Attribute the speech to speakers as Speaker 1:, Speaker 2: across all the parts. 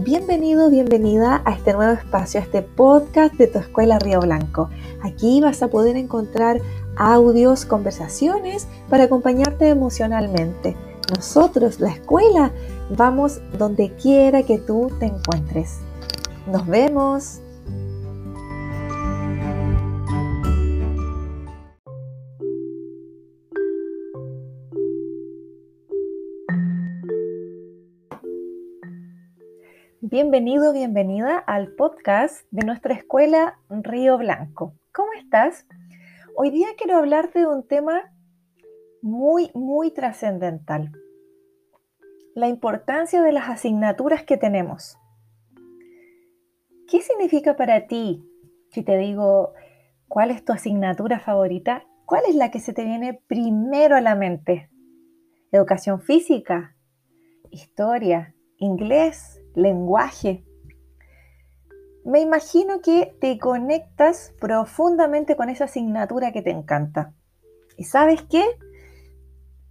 Speaker 1: Bienvenido, bienvenida a este nuevo espacio, a este podcast de tu escuela Río Blanco. Aquí vas a poder encontrar audios, conversaciones para acompañarte emocionalmente. Nosotros, la escuela, vamos donde quiera que tú te encuentres. Nos vemos. Bienvenido, bienvenida al podcast de nuestra escuela Río Blanco. ¿Cómo estás? Hoy día quiero hablarte de un tema muy, muy trascendental. La importancia de las asignaturas que tenemos. ¿Qué significa para ti si te digo cuál es tu asignatura favorita? ¿Cuál es la que se te viene primero a la mente? ¿Educación física? ¿Historia? ¿Inglés? Lenguaje. Me imagino que te conectas profundamente con esa asignatura que te encanta. ¿Y sabes qué?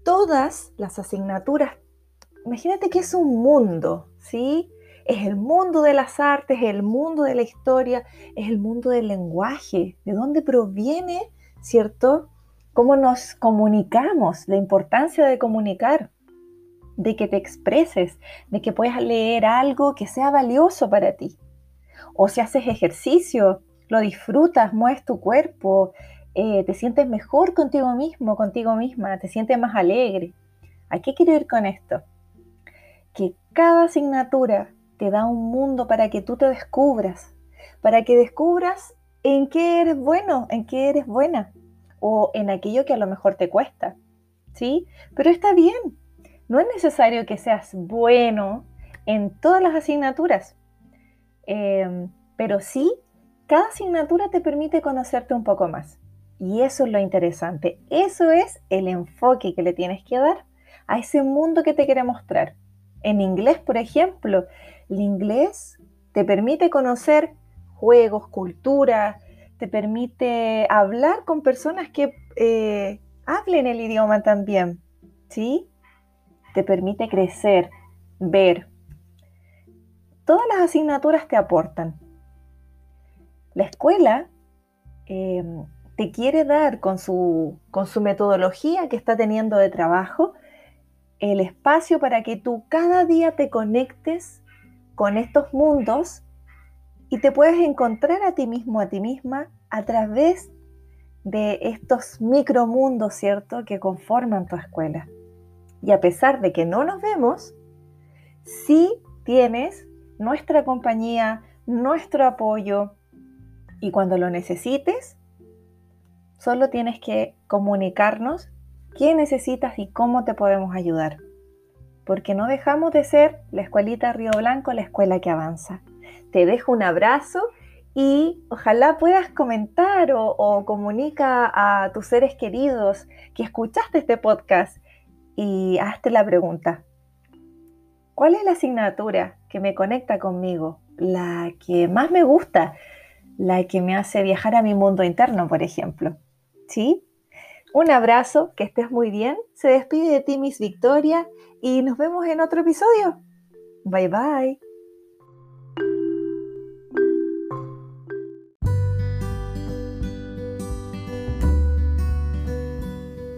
Speaker 1: Todas las asignaturas, imagínate que es un mundo, ¿sí? Es el mundo de las artes, es el mundo de la historia, es el mundo del lenguaje, de dónde proviene, ¿cierto? Cómo nos comunicamos, la importancia de comunicar de que te expreses, de que puedas leer algo que sea valioso para ti. O si haces ejercicio, lo disfrutas, mueves tu cuerpo, eh, te sientes mejor contigo mismo, contigo misma, te sientes más alegre. ¿A qué quiero ir con esto? Que cada asignatura te da un mundo para que tú te descubras, para que descubras en qué eres bueno, en qué eres buena, o en aquello que a lo mejor te cuesta. ¿Sí? Pero está bien, no es necesario que seas bueno en todas las asignaturas, em, pero sí, cada asignatura te permite conocerte un poco más. Y eso es lo interesante. Eso es el enfoque que le tienes que dar a ese mundo que te quiere mostrar. En inglés, por ejemplo, el inglés te permite conocer juegos, cultura, te permite hablar con personas que eh, hablen el idioma también, ¿sí? Te permite crecer, ver. Todas las asignaturas te aportan. La escuela em, te quiere dar con su, con su metodología que está teniendo de trabajo el espacio para que tú cada día te conectes con estos mundos y te puedas encontrar a ti mismo, a ti misma, a través de estos micromundos, ¿cierto?, que conforman tu escuela. Y a pesar de que no nos vemos, sí tienes nuestra compañía, nuestro apoyo. Y cuando lo necesites, solo tienes que comunicarnos qué necesitas y cómo te podemos ayudar. Porque no dejamos de ser la escuelita Río Blanco, la escuela que avanza. Te dejo un abrazo y ojalá puedas comentar o, o comunica a tus seres queridos que escuchaste este podcast y hazte la pregunta, ¿cuál es la asignatura que me conecta conmigo? La que más me gusta, la que me hace viajar a mi mundo interno, por ejemplo. ¿Sí? Un abrazo, que estés muy bien. Se despide de ti Miss Victoria y nos vemos en otro episodio. Bye bye.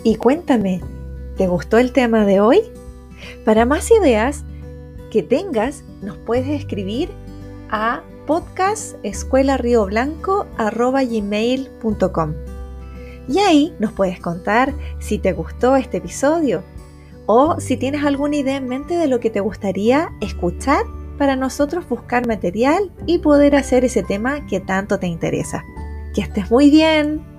Speaker 1: Y cuéntame, ¿Te gustó el tema de hoy? Para más ideas que tengas, nos puedes escribir a podcastescuelarioblanco.com y ahí nos puedes contar si te gustó este episodio o si tienes alguna idea en mente de lo que te gustaría escuchar para nosotros buscar material y poder hacer ese tema que tanto te interesa. Que estés muy bien.